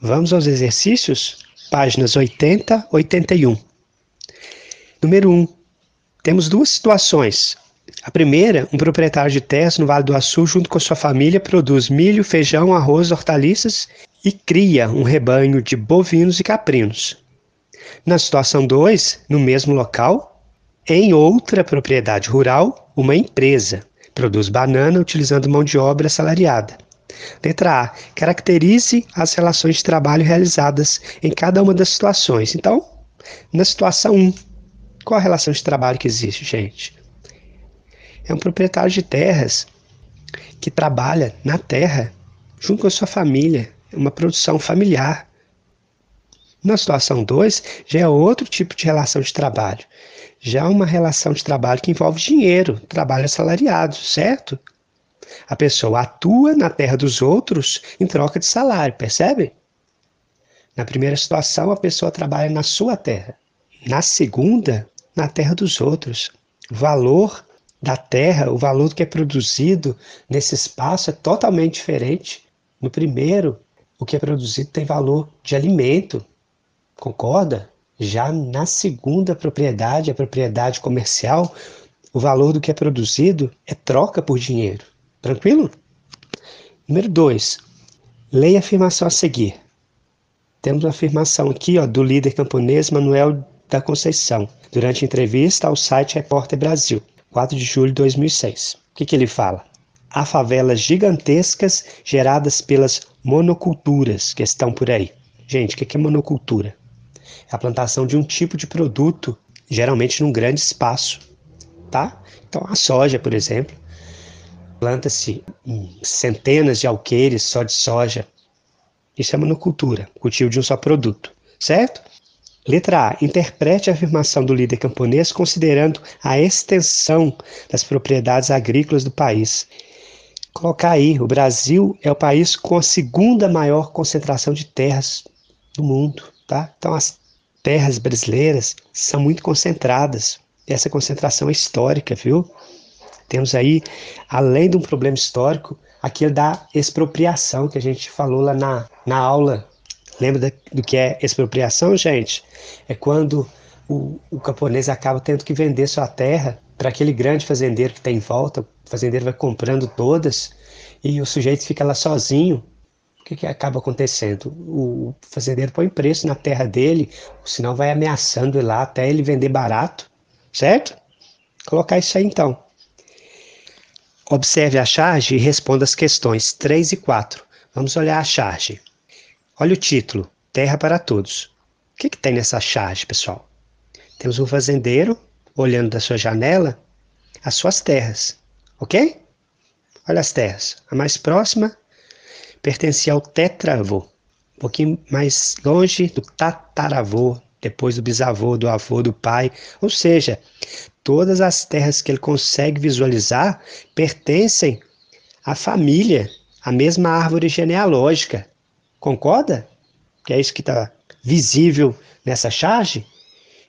Vamos aos exercícios? Páginas 80, 81. Número 1. Temos duas situações. A primeira, um proprietário de terras no Vale do Açu, junto com sua família, produz milho, feijão, arroz, hortaliças e cria um rebanho de bovinos e caprinos. Na situação 2, no mesmo local, em outra propriedade rural, uma empresa produz banana utilizando mão de obra assalariada. Letra A. Caracterize as relações de trabalho realizadas em cada uma das situações. Então, na situação 1, qual a relação de trabalho que existe, gente? É um proprietário de terras que trabalha na terra junto com a sua família, é uma produção familiar. Na situação 2, já é outro tipo de relação de trabalho. Já é uma relação de trabalho que envolve dinheiro, trabalho assalariado, certo? A pessoa atua na terra dos outros em troca de salário, percebe? Na primeira situação, a pessoa trabalha na sua terra. Na segunda, na terra dos outros. O valor da terra, o valor que é produzido nesse espaço é totalmente diferente. No primeiro, o que é produzido tem valor de alimento, concorda? Já na segunda propriedade, a propriedade comercial, o valor do que é produzido é troca por dinheiro. Tranquilo? Número 2. Leia a afirmação a seguir. Temos uma afirmação aqui ó, do líder camponês Manuel da Conceição, durante entrevista ao site Repórter Brasil, 4 de julho de 2006. O que, que ele fala? Há favelas gigantescas geradas pelas monoculturas que estão por aí. Gente, o que, que é monocultura? É a plantação de um tipo de produto, geralmente num grande espaço, tá? Então, a soja, por exemplo, Planta-se centenas de alqueires só de soja. Isso é monocultura, cultivo de um só produto, certo? Letra A. Interprete a afirmação do líder camponês considerando a extensão das propriedades agrícolas do país. Colocar aí, o Brasil é o país com a segunda maior concentração de terras do mundo, tá? Então as terras brasileiras são muito concentradas. Essa concentração é histórica, viu? Temos aí, além de um problema histórico, aquele da expropriação que a gente falou lá na, na aula. Lembra do que é expropriação, gente? É quando o, o camponês acaba tendo que vender sua terra para aquele grande fazendeiro que tem em volta. O fazendeiro vai comprando todas e o sujeito fica lá sozinho. O que, que acaba acontecendo? O fazendeiro põe preço na terra dele, senão vai ameaçando ele lá até ele vender barato, certo? Colocar isso aí então. Observe a charge e responda as questões 3 e 4. Vamos olhar a charge. Olha o título: Terra para Todos. O que, que tem nessa charge, pessoal? Temos um fazendeiro olhando da sua janela as suas terras, ok? Olha as terras. A mais próxima pertencia ao tetravô, um pouquinho mais longe do tataravô, depois do bisavô, do avô, do pai. Ou seja, todas as terras que ele consegue visualizar pertencem à família, à mesma árvore genealógica. Concorda? Que é isso que está visível nessa charge?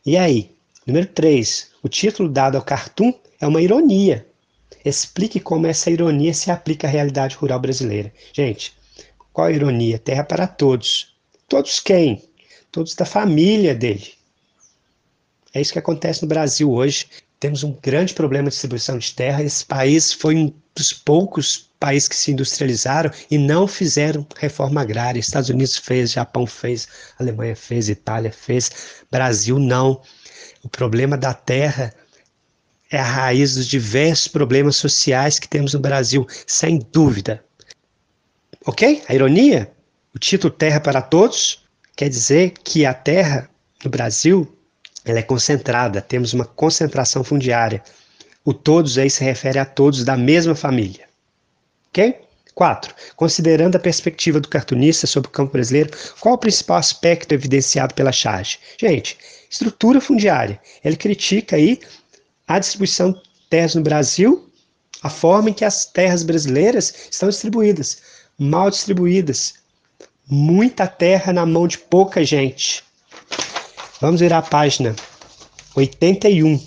E aí? Número 3. O título dado ao cartoon é uma ironia. Explique como essa ironia se aplica à realidade rural brasileira. Gente, qual a ironia? Terra para todos. Todos quem? Todos da família dele. É isso que acontece no Brasil hoje. Temos um grande problema de distribuição de terra. Esse país foi um dos poucos países que se industrializaram e não fizeram reforma agrária. Estados Unidos fez, Japão fez, Alemanha fez, Itália fez, Brasil não. O problema da terra é a raiz dos diversos problemas sociais que temos no Brasil, sem dúvida. Ok? A ironia? O título Terra para Todos quer dizer que a terra no Brasil ela é concentrada, temos uma concentração fundiária. O todos aí se refere a todos da mesma família. Ok? 4. Considerando a perspectiva do cartunista sobre o campo brasileiro, qual o principal aspecto evidenciado pela charge? Gente, estrutura fundiária. Ele critica aí a distribuição de terras no Brasil, a forma em que as terras brasileiras estão distribuídas, mal distribuídas. Muita terra na mão de pouca gente. Vamos virar a página 81.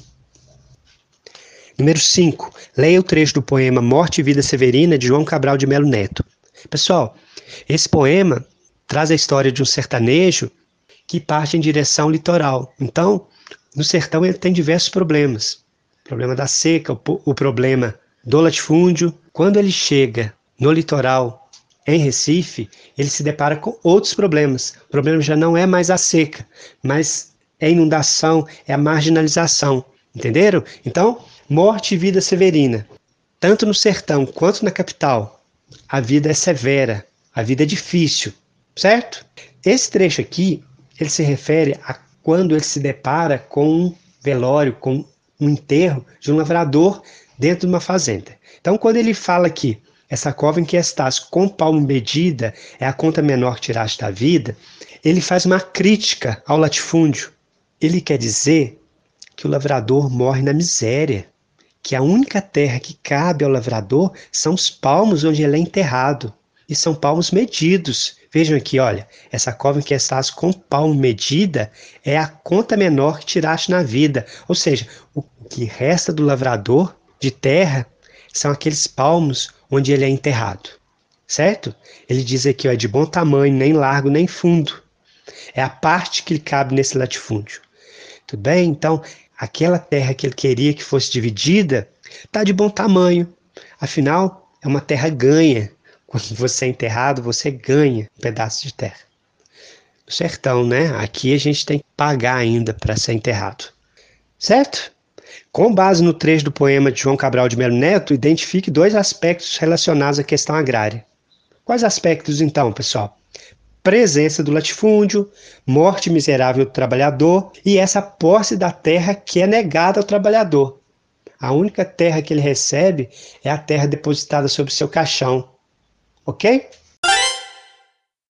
Número 5. Leia o trecho do poema Morte e Vida Severina de João Cabral de Melo Neto. Pessoal, esse poema traz a história de um sertanejo que parte em direção ao litoral. Então, no sertão ele tem diversos problemas. O problema da seca, o, problema do latifúndio. Quando ele chega no litoral, em Recife, ele se depara com outros problemas. O problema já não é mais a seca, mas é a inundação, é a marginalização. Entenderam? Então, morte e vida severina. Tanto no sertão quanto na capital, a vida é severa, a vida é difícil, certo? Esse trecho aqui, ele se refere a quando ele se depara com um velório, com um enterro de um lavrador dentro de uma fazenda. Então, quando ele fala que essa cova em que estás com palmo medida é a conta menor que tiraste da vida, ele faz uma crítica ao latifúndio. Ele quer dizer que o lavrador morre na miséria, que a única terra que cabe ao lavrador são os palmos onde ele é enterrado, e são palmos medidos. Vejam aqui, olha, essa cova em que estás com palmo medida é a conta menor que tiraste na vida, ou seja, o que resta do lavrador de terra são aqueles palmos onde ele é enterrado, certo? Ele diz aqui, ó, é de bom tamanho, nem largo nem fundo. É a parte que lhe cabe nesse latifúndio. Tudo bem? Então, aquela terra que ele queria que fosse dividida está de bom tamanho. Afinal, é uma terra ganha. Quando você é enterrado, você ganha um pedaço de terra. No sertão, né? Aqui a gente tem que pagar ainda para ser enterrado. Certo? Com base no trecho do poema de João Cabral de Melo Neto, identifique dois aspectos relacionados à questão agrária. Quais aspectos, então, pessoal? Presença do latifúndio, morte miserável do trabalhador e essa posse da terra que é negada ao trabalhador. A única terra que ele recebe é a terra depositada sobre seu caixão. Ok?